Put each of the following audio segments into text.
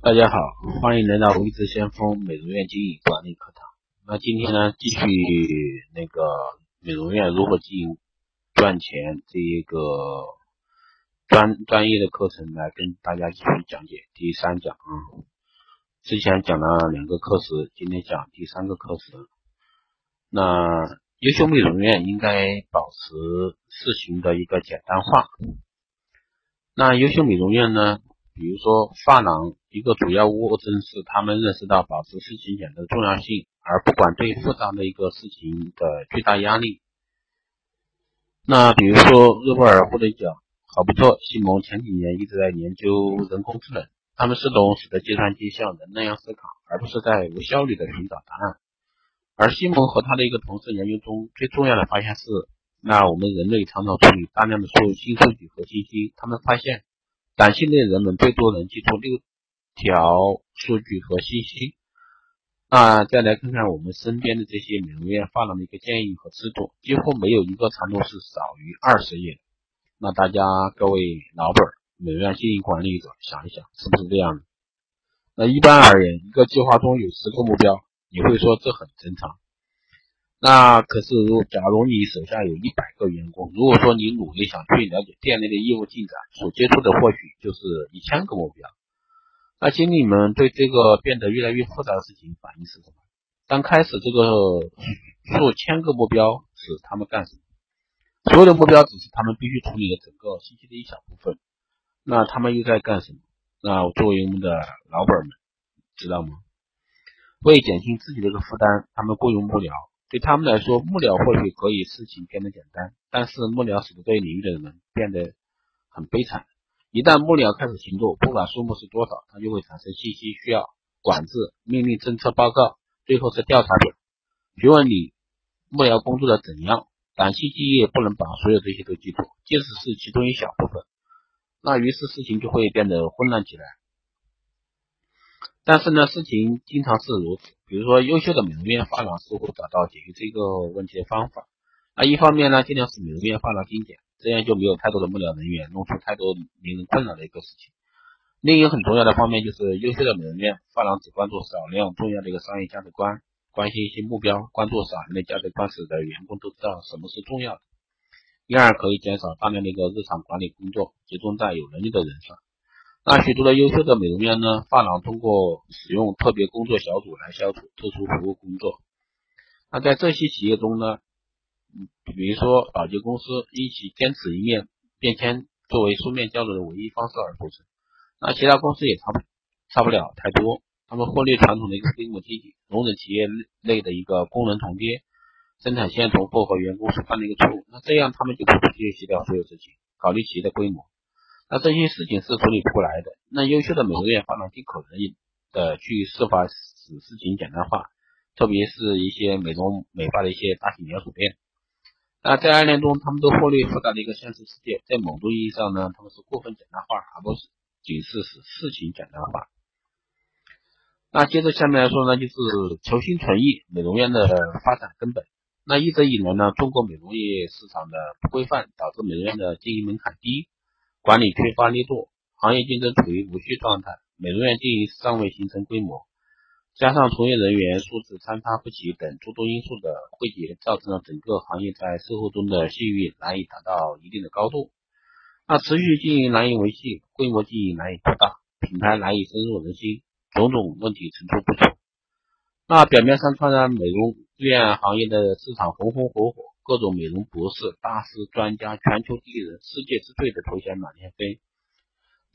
大家好，欢迎来到微知先锋美容院经营管理课堂。那今天呢，继续那个美容院如何经营赚钱这一个专专业的课程来跟大家继续讲解第三讲啊。之前讲了两个课时，今天讲第三个课时。那优秀美容院应该保持事情的一个简单化。那优秀美容院呢？比如说，发廊一个主要物证是他们认识到保持事情简单的重要性，而不管对复杂的一个事情的巨大压力。那比如说，诺贝尔获得奖，好不错，西蒙前几年一直在研究人工智能，他们是懂使得计算机像人那样思考，而不是在无效率的寻找答案。而西蒙和他的一个同事研究中最重要的发现是，那我们人类常常处理大量的数新数据和信息，他们发现。短信内人们最多能记住六条数据和信息。那再来看看我们身边的这些美容院发廊的一个建议和制度，几乎没有一个长度是少于二十页。那大家各位老板、美容院经营管理者想一想，是不是这样的？那一般而言，一个计划中有十个目标，你会说这很正常。那可是，假如你手下有一百个员工，如果说你努力想去了解店内的业务进展，所接触的或许就是一千个目标。那经理们对这个变得越来越复杂的事情反应是什么？当开始这个数千个目标时，他们干什么？所有的目标只是他们必须处理的整个信息的一小部分。那他们又在干什么？那作为我们的老板们，知道吗？为减轻自己的一个负担，他们雇佣幕僚。对他们来说，幕僚或许可以事情变得简单，但是幕僚使得这一领域的人变得很悲惨。一旦幕僚开始行动，不管数目是多少，他就会产生信息需要管制、命令、政策报告，最后是调查表，询问你幕僚工作的怎样。短期记忆不能把所有这些都记住，即使是其中一小部分，那于是事情就会变得混乱起来。但是呢，事情经常是如此。比如说，优秀的美容院发廊似乎找到解决这个问题的方法。那一方面呢，尽量使美容院发廊精简，这样就没有太多的幕僚人员弄出太多令人困扰的一个事情。另一个很重要的方面就是，优秀的美容院发廊只关注少量重要的一个商业价值观，关心一些目标，关注少量的价值观，使得员工都知道什么是重要的。因而，可以减少大量的一个日常管理工作，集中在有能力的人上。那许多的优秀的美容院呢，发廊通过使用特别工作小组来消除特殊服务工作。那在这些企业中呢，比如说保洁公司，因其坚持一面便签作为书面交流的唯一方式而构成。那其他公司也差不差不了太多，他们忽略传统的一个规模经济，容忍企业内的一个工人重叠、生产线重复和员工所犯的一个错误。那这样他们就不去协调所有事情，考虑企业的规模。那这些事情是处理不过来的。那优秀的美容院发廊尽可能的去设法使事情简单化，特别是一些美容美发的一些大型连锁店。那在案例中，他们都忽略复杂的一个现实世界，在某种意义上呢，他们是过分简单化，而不是仅是使事情简单化。那接着下面来说呢，就是求新存异，美容院的发展根本。那一直以来呢，中国美容业市场的不规范，导致美容院的经营门槛低。管理缺乏力度，行业竞争处于无序状态，美容院经营尚未形成规模，加上从业人员素质参差不齐等诸多因素的汇集，造成了整个行业在售后中的信誉难以达到一定的高度。那持续经营难以维系，规模经营难以扩大，品牌难以深入人心，种种问题层出不穷。那表面上看呢，美容院行业的市场红红火火。各种美容博士、大师、专家、全球第一人、世界之最的头衔满天飞，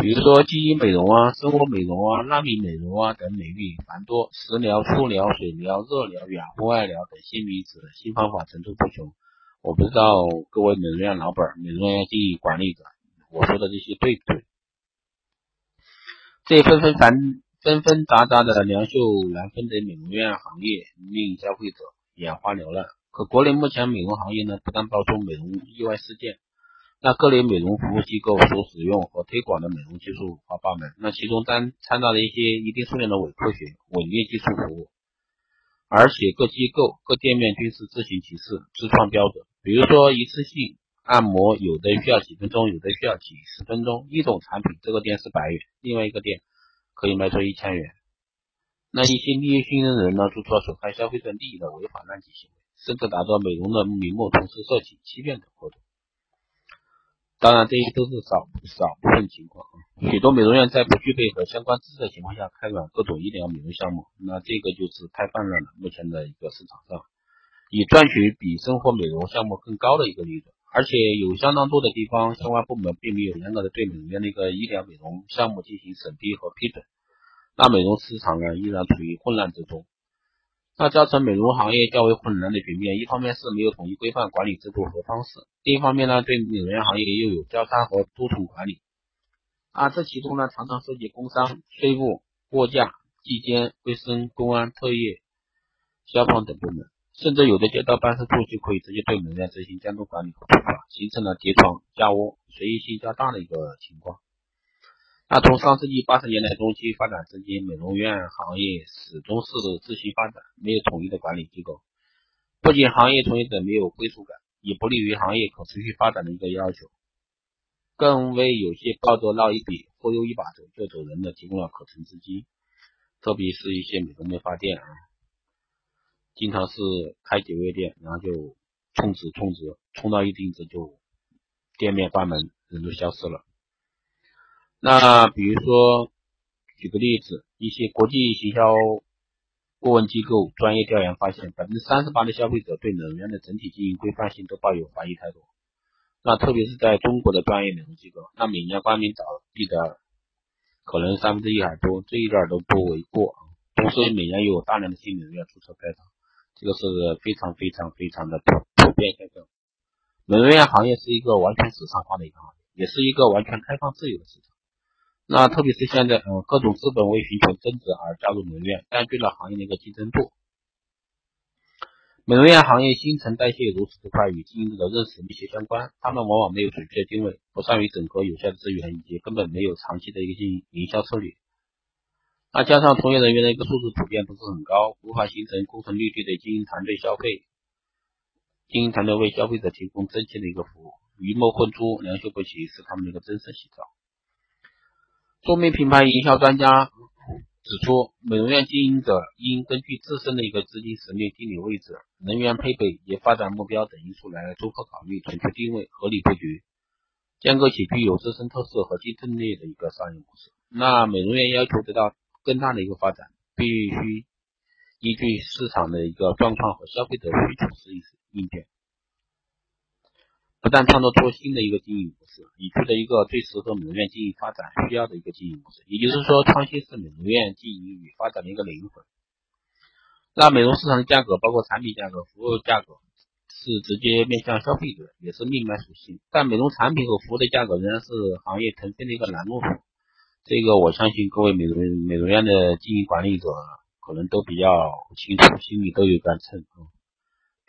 比如说基因美容啊、生活美容啊、纳米美容啊等美誉繁多，食疗、初疗、水疗、热疗、养肤外疗等新名词、新方法层出不穷。我不知道各位美容院老板、美容院经营管理者，我说的这些对不对？这纷纷繁纷纷杂杂的良秀难分的美容院行业，令消费者眼花缭乱。可国内目前美容行业呢，不但爆出美容意外事件，那各类美容服务机构所使用和推广的美容技术五花八门，那其中单掺杂了一些一定数量的伪科学、伪劣技术服务，而且各机构、各店面均是自行其事、自创标准。比如说一次性按摩，有的需要几分钟，有的需要几十分钟。一种产品这个店是百元，另外一个店可以卖出一千元。那一些利益熏人的人呢，做出了损害消费者利益的违法乱纪行为，甚至达到美容的名目，同时涉及欺骗等活动。当然，这些都是少少部分情况啊。许多美容院在不具备和相关知识的情况下开展各种医疗美容项目，那这个就是太泛滥了。目前的一个市场上，以赚取比生活美容项目更高的一个利润，而且有相当多的地方相关部门并没有严格的对美容院的一个医疗美容项目进行审批和批准。那美容市场呢，依然处于混乱之中。那造成美容行业较为混乱的局面，一方面是没有统一规范管理制度和方式，另一方面呢，对美容院行业又有交叉和多重管理。啊，这其中呢，常常涉及工商、税务、货架、纪检、卫生、公安、特业、消防等部门，甚至有的街道办事处就可以直接对美容院执行监督管理和处罚，形成了叠床架窝、随意性较大的一个情况。那从上世纪八十年代中期发展至今，美容院行业始终是自行发展，没有统一的管理机构。不仅行业从业者没有归属感，也不利于行业可持续发展的一个要求，更为有些抱着捞一笔、忽悠一把走就走人的提供了可乘之机。特别是一些美容美发店啊，经常是开几个月店，然后就充值充值，充到一定值就店面关门，人都消失了。那比如说，举个例子，一些国际行销顾问机构专业调研发现，百分之三十八的消费者对美容院的整体经营规范性都抱有怀疑态度。那特别是在中国的专业美容机构，那每年关门倒闭的可能三分之一还多，这一点都不为过。同时，每年有大量的新美容院注册开张，这个是非常非常非常的普普遍现象。美容院行业是一个完全市场化的一个行业，也是一个完全开放自由的市场。那特别是现在，嗯，各种资本为寻求增值而加入美容院，占据了行业的一个竞争度。美容院行业新陈代谢如此之快，与经营者的认识密切相关。他们往往没有准确的定位，不善于整合有效的资源，以及根本没有长期的一个经营营销策略。那加上从业人员的一个素质普遍不是很高，无法形成攻城略地的经营团队消费，经营团队为消费者提供真切的一个服务，鱼目混珠、良莠不齐，是他们的一个真实写照。著名品牌营销专家指出，美容院经营者应根据自身的一个资金实力、地理位置、人员配备以及发展目标等因素来综合考虑，准确定位、合理布局，建构起具有自身特色和竞争力的一个商业模式。那美容院要求得到更大的一个发展，必须依据市场的一个状况和消费者需求实时应变。不但创造出新的一个经营模式，以取得一个最适合美容院经营发展需要的一个经营模式，也就是说，创新是美容院经营与发展的一个灵魂。那美容市场的价格，包括产品价格、服务价格，是直接面向消费者，也是命脉属性。但美容产品和服务的价格仍然是行业腾飞的一个拦路虎。这个我相信各位美容美容院的经营管理者可能都比较清楚，心里都有杆秤啊。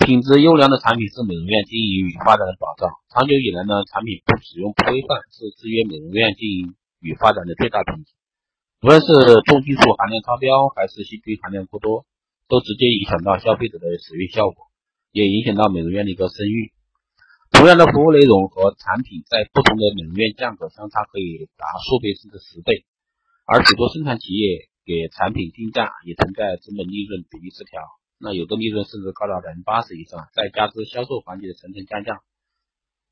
品质优良的产品是美容院经营与发展的保障。长久以来呢，产品不使用不规范是制约美容院经营与发展的最大瓶颈。无论是重金属含量超标，还是细菌含量过多，都直接影响到消费者的使用效果，也影响到美容院的一个声誉。同样的服务内容和产品，在不同的美容院价格相差可以达数倍甚至十倍，而许多生产企业给产品定价也存在成本利润比例失调。那有的利润甚至高达百分之八十以上，再加之销售环节的层层加价，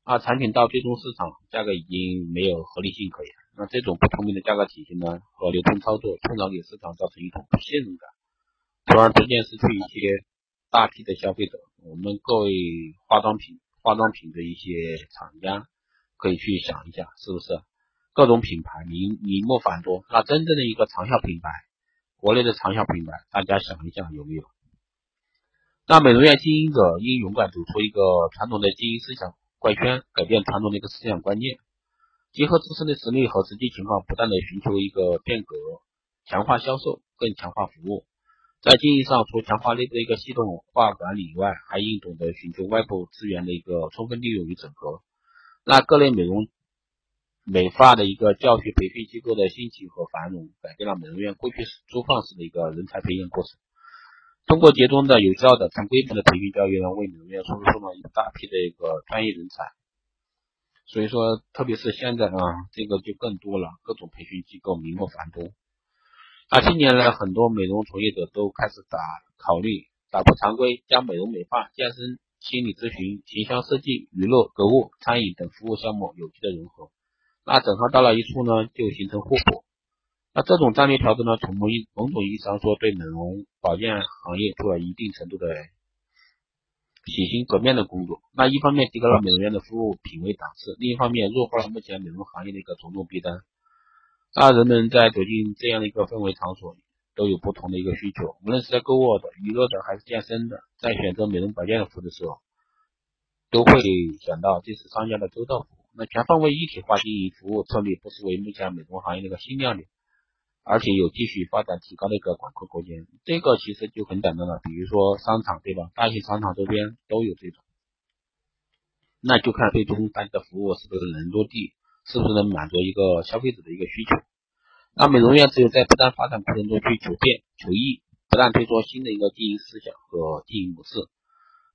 啊，产品到最终市场价格已经没有合理性可言。那这种不透明的价格体系呢和流通操作，通常给市场造成一种不信任感，从而逐渐失去一些大批的消费者。我们各位化妆品、化妆品的一些厂家可以去想一下，是不是各种品牌名名目繁多，那真正的一个长效品牌，国内的长效品牌，大家想一想有没有？那美容院经营者应勇敢走出一个传统的经营思想怪圈，改变传统的一个思想观念，结合自身的实力和实际情况，不断的寻求一个变革，强化销售，更强化服务。在经营上，除强化内部的一个系统化管理以外，还应懂得寻求外部资源的一个充分利用与整合。那各类美容美发的一个教学培训机构的兴起和繁荣，改变了美容院过去是粗放式的一个人才培养过程。通过集中的、有效的、成规模的培训教育呢，为美容院输出了一大批的一个专业人才。所以说，特别是现在啊，这个就更多了，各种培训机构名目繁多。那近年来，很多美容从业者都开始打考虑打破常规，将美容美发、健身、心理咨询、形象设计、娱乐、购物、餐饮等服务项目有机的融合。那整合到了一处呢，就形成互补。那这种战略调整呢，从某一某种意义上说，对美容保健行业做了一定程度的洗心革面的工作。那一方面提高了美容院的服务品位档次，另一方面弱化了目前美容行业的一个种种弊端。那人们在走进这样的一个氛围场所，都有不同的一个需求，无论是在购物的、娱乐的还是健身的，在选择美容保健的服务的时候，都会想到这是商家的周到服务。那全方位一体化经营服务策略，不失为目前美容行业的一个新亮点，而且有继续发展提高的一个广阔空间。这个其实就很简单了，比如说商场对吧？大型商场周边都有这种，那就看最终大家的服务是不是能落地，是不是能满足一个消费者的一个需求。那美容院只有在不断发展过程中去求变求异，不断推出新的一个经营思想和经营模式。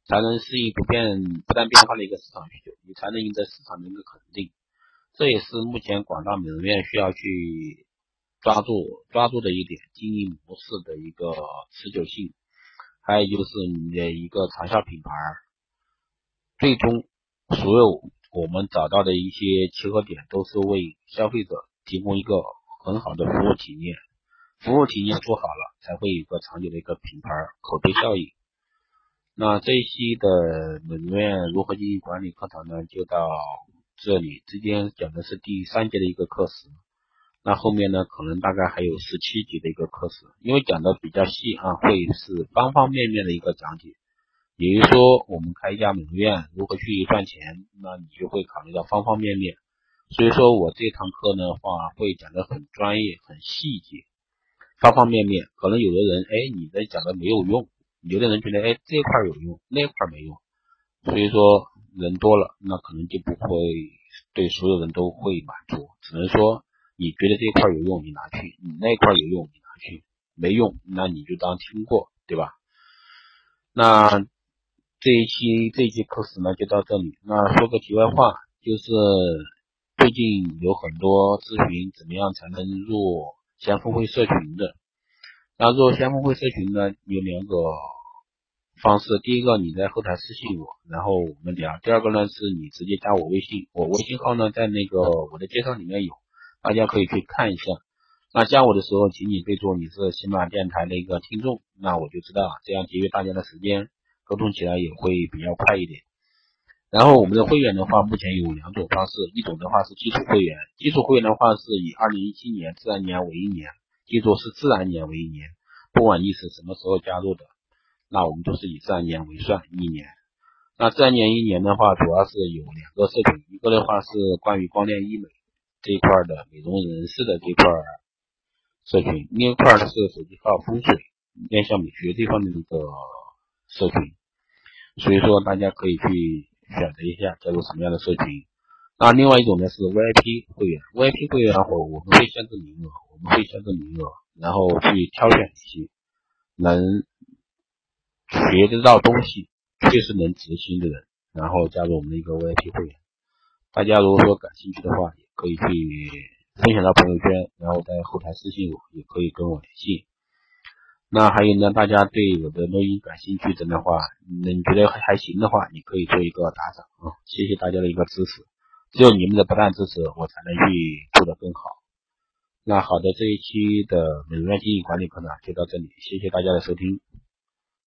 才能适应不变、不断变化的一个市场需求，你才能赢得市场的一个肯定。这也是目前广大美容院需要去抓住、抓住的一点经营模式的一个持久性。还有就是你的一个长效品牌，最终所有我们找到的一些契合点，都是为消费者提供一个很好的服务体验。服务体验做好了，才会有一个长久的一个品牌口碑效应。那这一期的美容院如何进行管理课堂呢？就到这里。今天讲的是第三节的一个课时，那后面呢，可能大概还有十七节的一个课时，因为讲的比较细啊，会是方方面面的一个讲解。也就是说，我们开一家美容院如何去赚钱，那你就会考虑到方方面面。所以说我这堂课的话，会讲的很专业、很细节，方方面面。可能有的人，哎，你的讲的没有用。有的人觉得，哎，这块有用，那块没用，所以说人多了，那可能就不会对所有人都会满足，只能说你觉得这块有用，你拿去；你那块有用，你拿去；没用，那你就当听过，对吧？那这一期这一节课时呢，就到这里。那说个题外话，就是最近有很多咨询，怎么样才能入先锋会社群的？那入先锋会社群呢，有两个。方式，第一个你在后台私信我，然后我们聊；第二个呢是你直接加我微信，我微信号呢在那个我的介绍里面有，大家可以去看一下。那加我的时候，请你备注你是喜马电台的一个听众，那我就知道了，这样节约大家的时间，沟通起来也会比较快一点。然后我们的会员的话，目前有两种方式，一种的话是基础会员，基础会员的话是以二零一七年自然年为一年，记住是自然年为一年，不管你是什么时候加入的。那我们都是以自然年为算一年。那自然年一年的话，主要是有两个社群，一个的话是关于光电医美这一块的美容人士的这块社群，另一块呢是手机号风水、面向美学这方面的一个社群。所以说大家可以去选择一下加入什么样的社群。那另外一种呢是 VIP 会员，VIP 会员的话我们会限制名额，我们会限制名额，然后去挑选一些能。学得到东西，确实能执行的人，然后加入我们的一个 VIP 会员。大家如果说感兴趣的话，也可以去分享到朋友圈，然后在后台私信我，也可以跟我联系。那还有呢，大家对我的录音感兴趣的话，那你觉得还行的话，你可以做一个打赏啊，谢谢大家的一个支持。只有你们的不断支持，我才能去做得更好。那好的，这一期的美容院经营管理课呢，就到这里，谢谢大家的收听。